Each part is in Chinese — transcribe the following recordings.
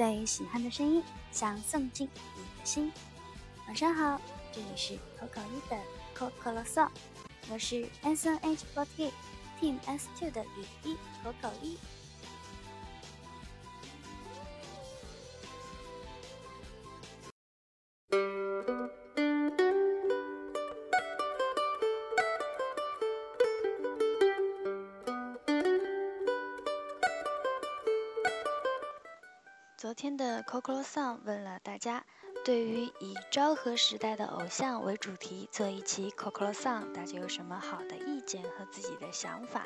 最喜欢的声音，想送进你的心。晚上好，这里是口口一的 Coco Song，我是 S N H forty Team S two 的雨一口口一。昨天的 Coco Song 问了大家，对于以昭和时代的偶像为主题做一期 Coco Song，大家有什么好的意见和自己的想法？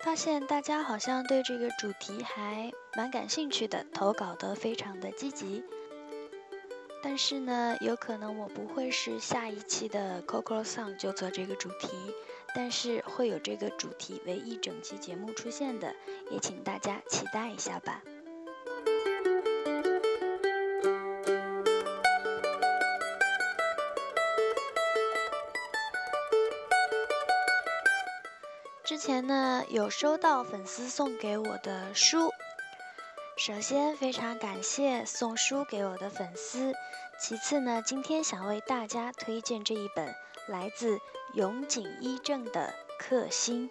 发现大家好像对这个主题还蛮感兴趣的，投稿都非常的积极。但是呢，有可能我不会是下一期的 Coco Song 就做这个主题，但是会有这个主题为一整期节目出现的，也请大家期待一下吧。前呢，有收到粉丝送给我的书，首先非常感谢送书给我的粉丝。其次呢，今天想为大家推荐这一本来自永井一正的《克星》。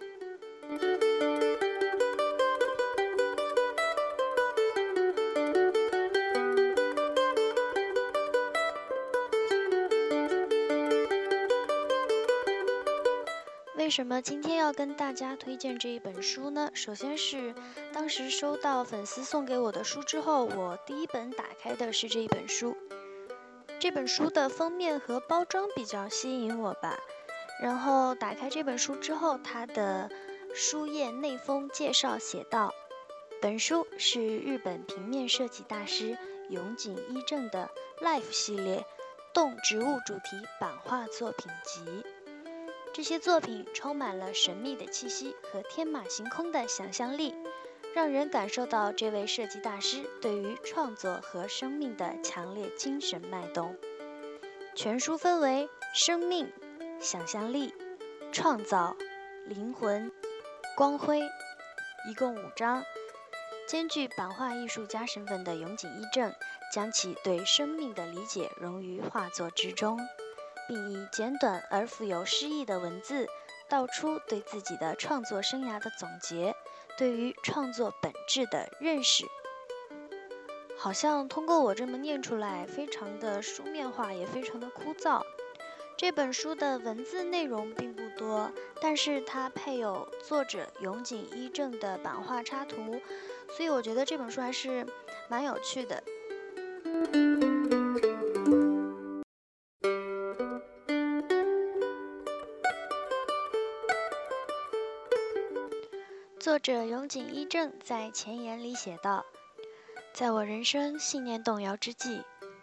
什么今天要跟大家推荐这一本书呢？首先是当时收到粉丝送给我的书之后，我第一本打开的是这一本书。这本书的封面和包装比较吸引我吧。然后打开这本书之后，它的书页内封介绍写道：“本书是日本平面设计大师永井一正的 Life 系列动植物主题版画作品集。”这些作品充满了神秘的气息和天马行空的想象力，让人感受到这位设计大师对于创作和生命的强烈精神脉动。全书分为生命、想象力、创造、灵魂、光辉，一共五章。兼具版画艺术家身份的永井一正，将其对生命的理解融于画作之中。并以简短而富有诗意的文字，道出对自己的创作生涯的总结，对于创作本质的认识。好像通过我这么念出来，非常的书面化，也非常的枯燥。这本书的文字内容并不多，但是它配有作者永井一正的版画插图，所以我觉得这本书还是蛮有趣的。者永井一正在前言里写道：“在我人生信念动摇之际，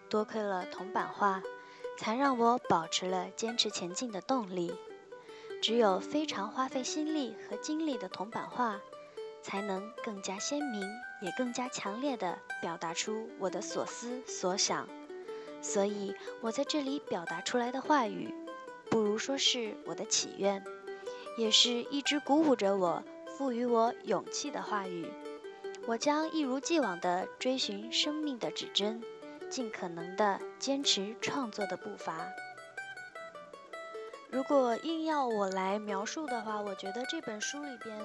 多亏了铜版画，才让我保持了坚持前进的动力。只有非常花费心力和精力的铜版画，才能更加鲜明，也更加强烈地表达出我的所思所想。所以，我在这里表达出来的话语，不如说是我的祈愿，也是一直鼓舞着我。”赋予我勇气的话语，我将一如既往地追寻生命的指针，尽可能地坚持创作的步伐。如果硬要我来描述的话，我觉得这本书里边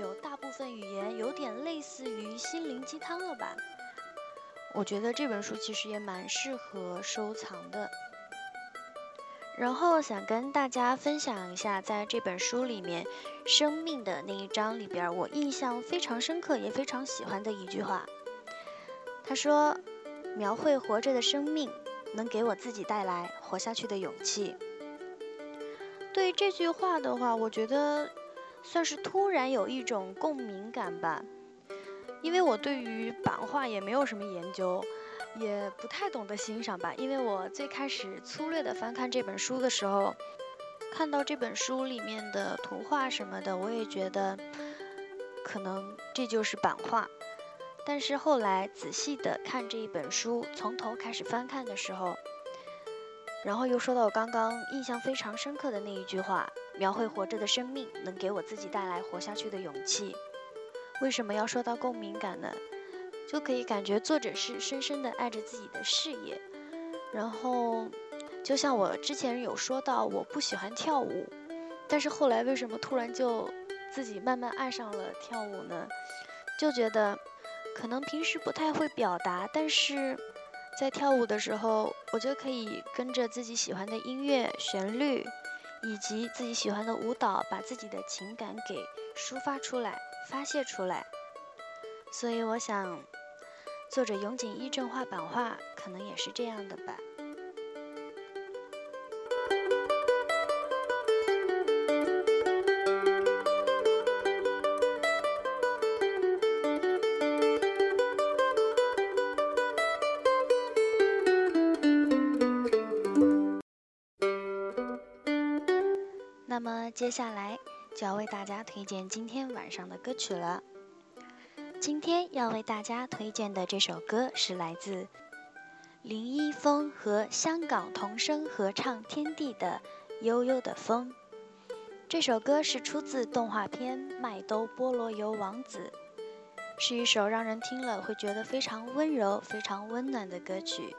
有大部分语言有点类似于心灵鸡汤了吧？我觉得这本书其实也蛮适合收藏的。然后想跟大家分享一下，在这本书里面，生命的那一章里边，我印象非常深刻，也非常喜欢的一句话。他说：“描绘活着的生命，能给我自己带来活下去的勇气。”对这句话的话，我觉得算是突然有一种共鸣感吧，因为我对于版画也没有什么研究。也不太懂得欣赏吧，因为我最开始粗略的翻看这本书的时候，看到这本书里面的图画什么的，我也觉得可能这就是版画。但是后来仔细的看这一本书，从头开始翻看的时候，然后又说到我刚刚印象非常深刻的那一句话：描绘活着的生命，能给我自己带来活下去的勇气。为什么要说到共鸣感呢？就可以感觉作者是深深的爱着自己的事业。然后，就像我之前有说到，我不喜欢跳舞，但是后来为什么突然就自己慢慢爱上了跳舞呢？就觉得可能平时不太会表达，但是在跳舞的时候，我就可以跟着自己喜欢的音乐旋律。以及自己喜欢的舞蹈，把自己的情感给抒发出来、发泄出来。所以我想，作者永井一正画版画，可能也是这样的吧。那么接下来就要为大家推荐今天晚上的歌曲了。今天要为大家推荐的这首歌是来自林一峰和香港童声合唱天地的《悠悠的风》。这首歌是出自动画片《麦兜菠萝油王子》，是一首让人听了会觉得非常温柔、非常温暖的歌曲。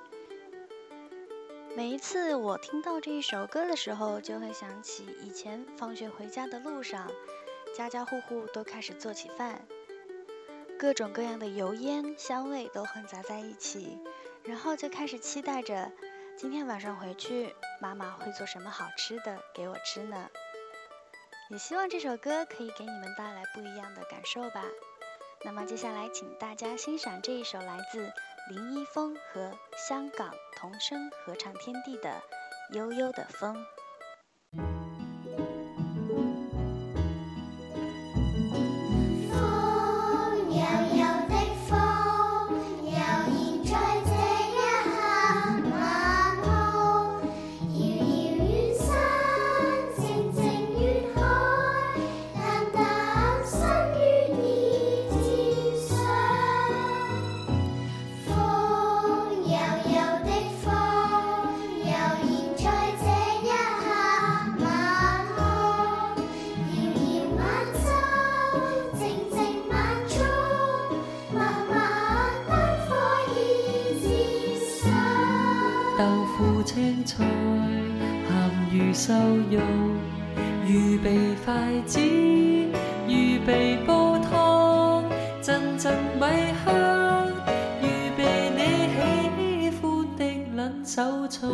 每一次我听到这一首歌的时候，就会想起以前放学回家的路上，家家户户都开始做起饭，各种各样的油烟香味都混杂在一起，然后就开始期待着今天晚上回去妈妈会做什么好吃的给我吃呢？也希望这首歌可以给你们带来不一样的感受吧。那么接下来，请大家欣赏这一首来自。林一峰和香港童声合唱天地的《悠悠的风》。菜咸鱼瘦肉，预备筷子，预备煲汤，阵阵米香，预备你喜欢的冷手菜。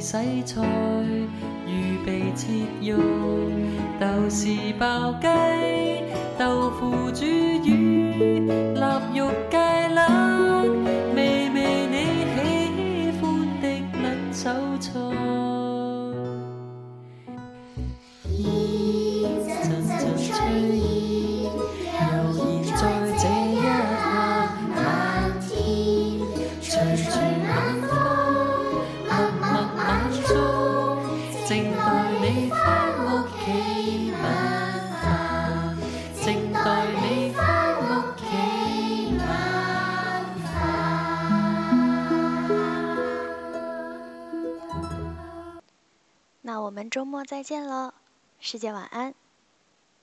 洗菜，预备切肉，豆豉爆鸡，豆腐煮鱼，腊肉末再见喽，世界晚安。